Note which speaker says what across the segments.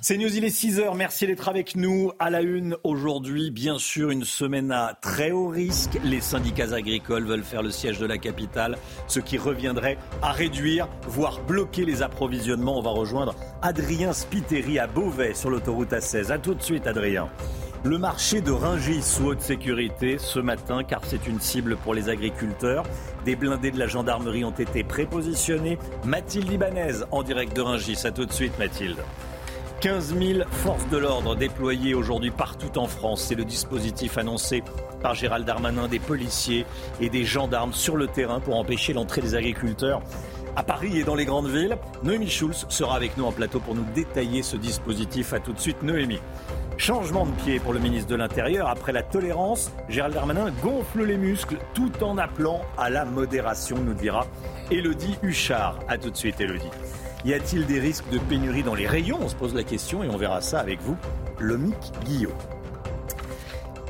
Speaker 1: C'est News, il est 6h. Merci d'être avec nous. À la une aujourd'hui, bien sûr, une semaine à très haut risque. Les syndicats agricoles veulent faire le siège de la capitale, ce qui reviendrait à réduire, voire bloquer les approvisionnements. On va rejoindre Adrien Spiteri à Beauvais sur l'autoroute A16. A tout de suite, Adrien. Le marché de Ringis sous haute sécurité ce matin, car c'est une cible pour les agriculteurs. Des blindés de la gendarmerie ont été prépositionnés. Mathilde Ibanez en direct de Ringis. A tout de suite, Mathilde. 15 000 forces de l'ordre déployées aujourd'hui partout en France. C'est le dispositif annoncé par Gérald Darmanin des policiers et des gendarmes sur le terrain pour empêcher l'entrée des agriculteurs à Paris et dans les grandes villes. Noémie Schulz sera avec nous en plateau pour nous détailler ce dispositif. À tout de suite, Noémie. Changement de pied pour le ministre de l'Intérieur. Après la tolérance, Gérald Darmanin gonfle les muscles tout en appelant à la modération, nous dira Elodie Huchard. A tout de suite, Elodie. Y a-t-il des risques de pénurie dans les rayons? On se pose la question et on verra ça avec vous, Lomic Guillot.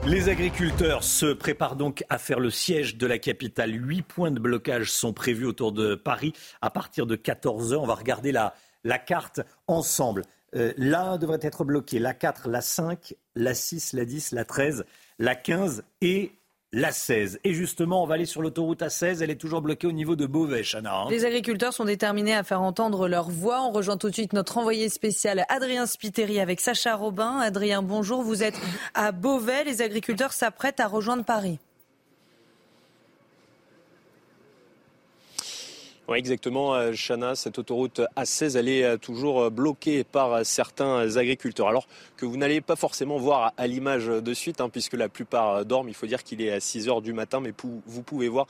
Speaker 1: Les agriculteurs se préparent donc à faire le siège de la capitale. Huit points de blocage sont prévus autour de Paris à partir de 14h. On va regarder la, carte ensemble. Euh, L'un devrait être bloqué, la 4, la 5, la 6, la 10, la 13, la 15 et la 16. Et justement, on va aller sur l'autoroute A16. Elle est toujours bloquée au niveau de Beauvais, Chana. Hein.
Speaker 2: Les agriculteurs sont déterminés à faire entendre leur voix. On rejoint tout de suite notre envoyé spécial Adrien Spiteri avec Sacha Robin. Adrien, bonjour. Vous êtes à Beauvais. Les agriculteurs s'apprêtent à rejoindre Paris.
Speaker 3: Oui, exactement, euh, Chana. Cette autoroute A16, elle est euh, toujours euh, bloquée par certains agriculteurs. Alors que vous n'allez pas forcément voir à l'image de suite, hein, puisque la plupart dorment. Il faut dire qu'il est à 6 heures du matin, mais vous pouvez voir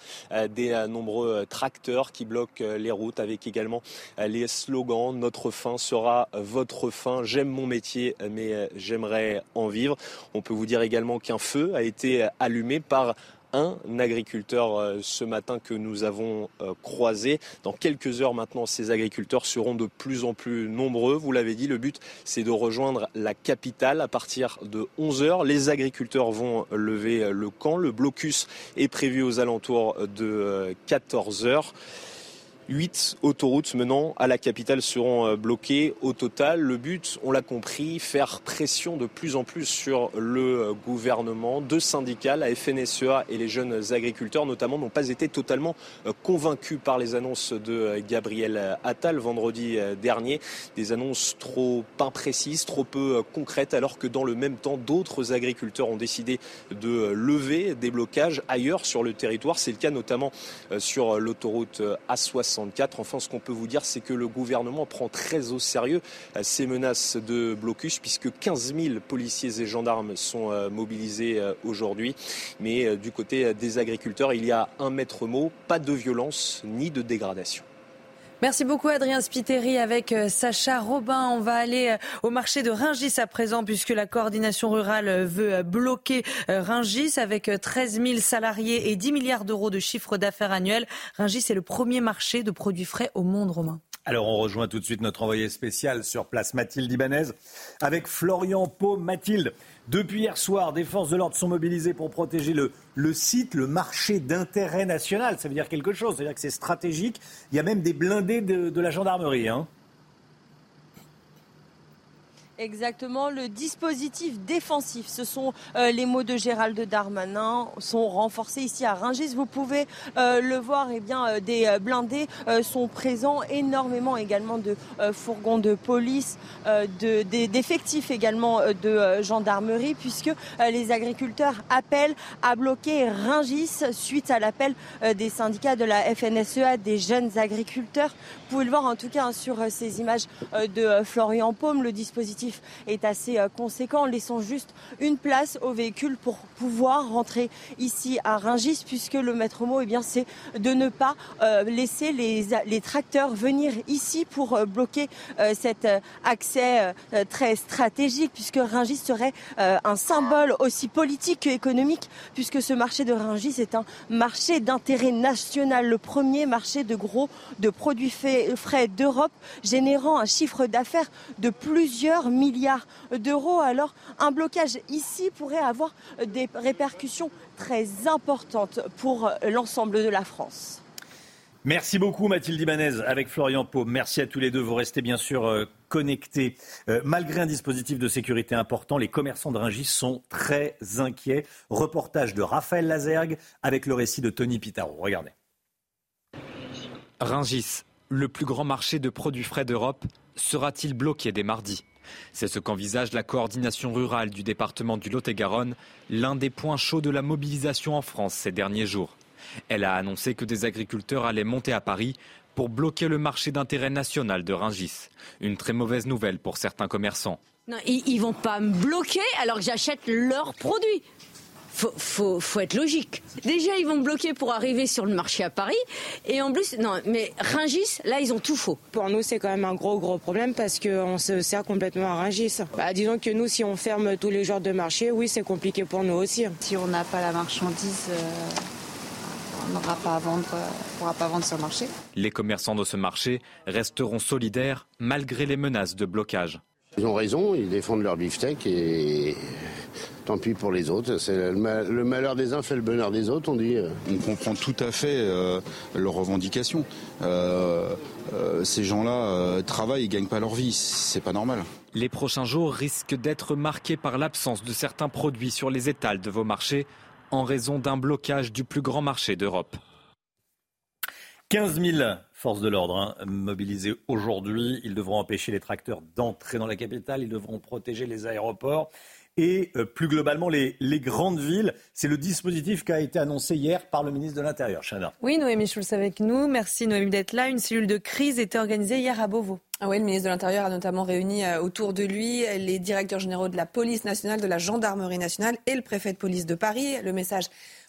Speaker 3: des nombreux tracteurs qui bloquent les routes, avec également les slogans Notre fin sera votre fin. J'aime mon métier, mais j'aimerais en vivre. On peut vous dire également qu'un feu a été allumé par un agriculteur euh, ce matin que nous avons euh, croisé. Dans quelques heures maintenant, ces agriculteurs seront de plus en plus nombreux. Vous l'avez dit, le but, c'est de rejoindre la capitale à partir de 11 heures. Les agriculteurs vont lever le camp. Le blocus est prévu aux alentours de 14 euh, heures. Huit autoroutes menant à la capitale seront euh, bloquées au total. Le but, on l'a compris, faire pression de plus en plus sur le euh, gouvernement. Deux syndicats, la FNSEA et les jeunes agriculteurs notamment, n'ont pas été totalement euh, convaincus par les annonces de Gabriel Attal vendredi dernier. Des annonces trop imprécises, trop peu concrètes, alors que dans le même temps, d'autres agriculteurs ont décidé de lever des blocages ailleurs sur le territoire. C'est le cas notamment sur l'autoroute A60 Enfin, ce qu'on peut vous dire, c'est que le gouvernement prend très au sérieux euh, ces menaces de blocus, puisque 15 000 policiers et gendarmes sont euh, mobilisés euh, aujourd'hui. Mais du côté des agriculteurs, il y a un maître mot, pas de violence ni de dégradation.
Speaker 2: Merci beaucoup Adrien Spiteri avec Sacha Robin. On va aller au marché de Ringis à présent puisque la coordination rurale veut bloquer Ringis avec 13 000 salariés et 10 milliards d'euros de chiffre d'affaires annuel. Ringis est le premier marché de produits frais au monde romain.
Speaker 1: Alors on rejoint tout de suite notre envoyé spécial sur place Mathilde Ibanez avec Florian Pau. Mathilde, depuis hier soir, des forces de l'ordre sont mobilisées pour protéger le, le site, le marché d'intérêt national. Ça veut dire quelque chose, ça veut dire que c'est stratégique. Il y a même des blindés de, de la gendarmerie. Hein.
Speaker 4: Exactement, le dispositif défensif, ce sont euh, les mots de Gérald Darmanin, sont renforcés ici à Rungis. Vous pouvez euh, le voir, eh bien, euh, des blindés sont présents, énormément également de fourgons de police, d'effectifs également de gendarmerie, puisque les agriculteurs appellent à bloquer Ringis suite à l'appel des syndicats de la FNSEA, des jeunes agriculteurs. Vous pouvez le voir en tout cas sur ces images de Florian Paume, le dispositif est assez euh, conséquent. Laissons juste une place aux véhicules pour pouvoir rentrer ici à Ringis, puisque le maître mot, eh bien, c'est de ne pas euh, laisser les, les, tracteurs venir ici pour euh, bloquer cet accès très stratégique, puisque Ringis serait un symbole aussi politique qu'économique, puisque ce marché de Ringis est un marché d'intérêt national, le premier marché de gros de produits frais d'Europe, générant un chiffre d'affaires de plusieurs milliards d'euros. Alors un blocage ici pourrait avoir des répercussions très importantes pour l'ensemble de la France.
Speaker 1: Merci beaucoup Mathilde Ibanez avec Florian Pau. Merci à tous les deux. Vous restez bien sûr euh, connectés. Euh, malgré un dispositif de sécurité important, les commerçants de Rungis sont très inquiets. Reportage de Raphaël Lazergue avec le récit de Tony Pitaro. Regardez.
Speaker 5: Rungis, le plus grand marché de produits frais d'Europe, sera-t-il bloqué dès mardi? C'est ce qu'envisage la coordination rurale du département du Lot-et-Garonne, l'un des points chauds de la mobilisation en France ces derniers jours. Elle a annoncé que des agriculteurs allaient monter à Paris pour bloquer le marché d'intérêt national de Rungis. Une très mauvaise nouvelle pour certains commerçants.
Speaker 6: Ils, ne vont pas me bloquer alors que j'achète leurs produits. Faut, faut, faut, être logique. Déjà, ils vont bloquer pour arriver sur le marché à Paris. Et en plus, non, mais Ringis, là, ils ont tout faux.
Speaker 7: Pour nous, c'est quand même un gros, gros problème parce qu'on se sert complètement à Ringis. Bah, disons que nous, si on ferme tous les jours de marché, oui, c'est compliqué pour nous aussi.
Speaker 8: Si on n'a pas la marchandise. Euh, on n'aura pas à vendre, euh, pourra pas vendre sur le marché.
Speaker 5: Les commerçants de ce marché resteront solidaires malgré les menaces de blocage.
Speaker 9: Ils ont raison, ils défendent leur beefsteak et tant pis pour les autres. C'est le, malheur des uns fait le bonheur des autres, on dit.
Speaker 10: On comprend tout à fait euh, leurs revendications. Euh, euh, ces gens-là travaillent et gagnent pas leur vie, c'est pas normal.
Speaker 5: Les prochains jours risquent d'être marqués par l'absence de certains produits sur les étals de vos marchés en raison d'un blocage du plus grand marché d'Europe.
Speaker 1: 15 000 forces de l'ordre hein, mobilisées aujourd'hui. Ils devront empêcher les tracteurs d'entrer dans la capitale. Ils devront protéger les aéroports et euh, plus globalement les, grandes villes. C'est le dispositif qui a été annoncé hier par le ministre de l'Intérieur, Chana.
Speaker 2: Oui, Noémie Schulz avec nous. Merci Noémie d'être là. Une cellule de crise était organisée hier à Beauvau.
Speaker 11: Ah oui, le ministre de l'Intérieur a notamment réuni euh, autour de lui les directeurs généraux de la police nationale, de la gendarmerie nationale et le préfet de police de Paris. Le message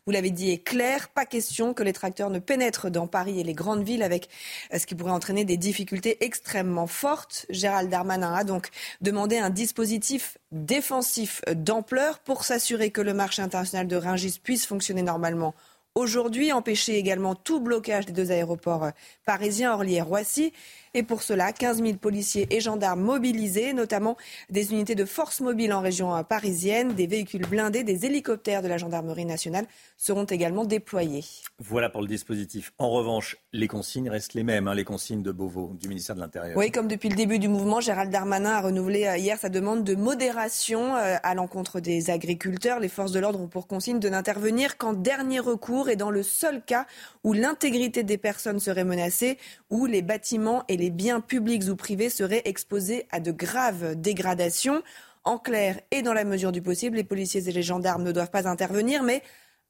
Speaker 11: vous l'avez dit, est clair. Pas question que les tracteurs ne pénètrent dans Paris et les grandes villes avec euh, ce qui pourrait entraîner des difficultés extrêmement fortes. Gérald Darmanin a donc demandé un dispositif défensif d'ampleur pour s'assurer que le marché international de Rungis puisse fonctionner normalement aujourd'hui, empêcher également tout blocage des deux aéroports euh, parisiens, Orly et Roissy. Et pour cela, 15 000 policiers et gendarmes mobilisés, notamment des unités de force mobile en région parisienne, des véhicules blindés, des hélicoptères de la gendarmerie nationale seront également déployés.
Speaker 1: Voilà pour le dispositif. En revanche, les consignes restent les mêmes, hein, les consignes de Beauvau, du ministère de l'Intérieur.
Speaker 11: Oui, comme depuis le début du mouvement, Gérald Darmanin a renouvelé euh, hier sa demande de modération euh, à l'encontre des agriculteurs. Les forces de l'ordre ont pour consigne de n'intervenir qu'en dernier recours et dans le seul cas où l'intégrité des personnes serait menacée, où les bâtiments et les biens publics ou privés seraient exposés à de graves dégradations. En clair et dans la mesure du possible, les policiers et les gendarmes ne doivent pas intervenir, mais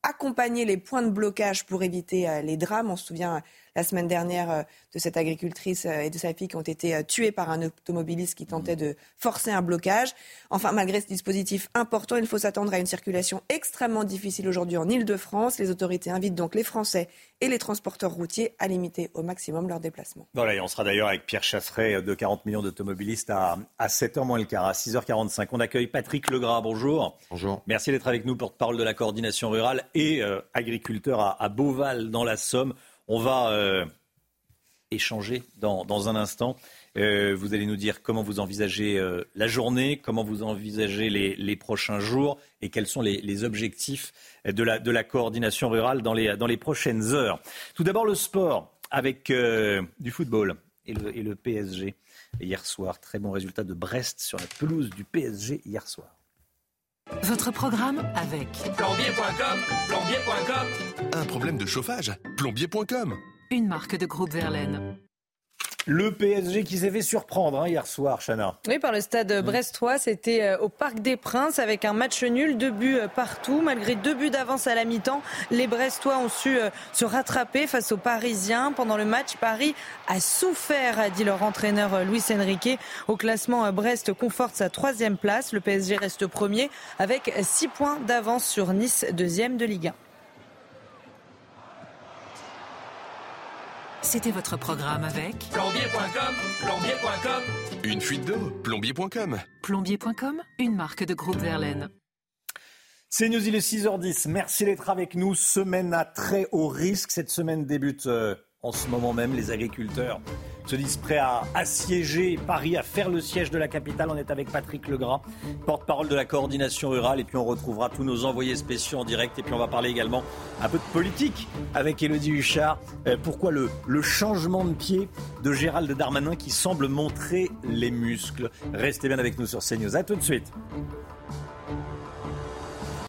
Speaker 11: accompagner les points de blocage pour éviter euh, les drames. On se souvient la semaine dernière euh, de cette agricultrice euh, et de sa fille qui ont été euh, tuées par un automobiliste qui tentait de forcer un blocage. Enfin, malgré ce dispositif important, il faut s'attendre à une circulation extrêmement difficile aujourd'hui en Ile-de-France. Les autorités invitent donc les Français et les transporteurs routiers à limiter au maximum leurs déplacements.
Speaker 1: Voilà, et on sera d'ailleurs avec Pierre Chasseret de 40 millions d'automobilistes à, à 7h moins le quart, à 6h45. On accueille Patrick Legras. Bonjour.
Speaker 12: Bonjour.
Speaker 1: Merci d'être avec nous, porte-parole de la coordination rurale et agriculteur à, à Beauval dans la Somme. On va euh, échanger dans, un instant. Euh, vous allez nous dire comment vous envisagez euh, la journée, comment vous envisagez les, prochains jours et quels sont les, objectifs de la, coordination rurale dans les, prochaines heures. Tout d'abord le sport avec du football et le, PSG. hier soir, très bon résultat de Brest sur la pelouse du PSG hier soir.
Speaker 13: Votre programme avec
Speaker 14: plombier.com, plombier.com.
Speaker 15: Un problème de chauffage Plombier.com.
Speaker 13: Une marque de groupe Verlaine.
Speaker 1: Le PSG qui s'est fait surprendre hein, hier soir, Chana.
Speaker 2: Oui, par le stade brestois, c'était euh, au Parc des Princes avec un match nul, deux buts euh, partout. Malgré deux buts d'avance à la mi-temps, les Brestois ont su euh, se rattraper face aux Parisiens. Pendant le match, Paris a souffert, a dit leur entraîneur Luis Enrique. Au classement, Brest conforte sa troisième place. Le PSG reste premier avec six points d'avance sur Nice, deuxième de Ligue 1.
Speaker 13: C'était votre programme avec
Speaker 14: plombier.com, plombier.com.
Speaker 15: Une fuite d'eau, plombier.com.
Speaker 13: Plombier.com, une marque de groupe Verlaine.
Speaker 1: C'est News, il est 6h10. Merci d'être avec nous. Semaine à très haut risque. Cette semaine débute euh, en ce moment même. Les agriculteurs se disent prêts à assiéger Paris, à faire le siège de la capitale. On est avec Patrick Legras, porte-parole de la coordination rurale. Et puis on retrouvera tous nos envoyés spéciaux en direct. Et puis on va parler également un peu de politique avec Elodie Huchard. Euh, pourquoi le, le changement de pied de Gérald Darmanin qui semble montrer les muscles? Restez bien avec nous sur CNews. A tout de suite.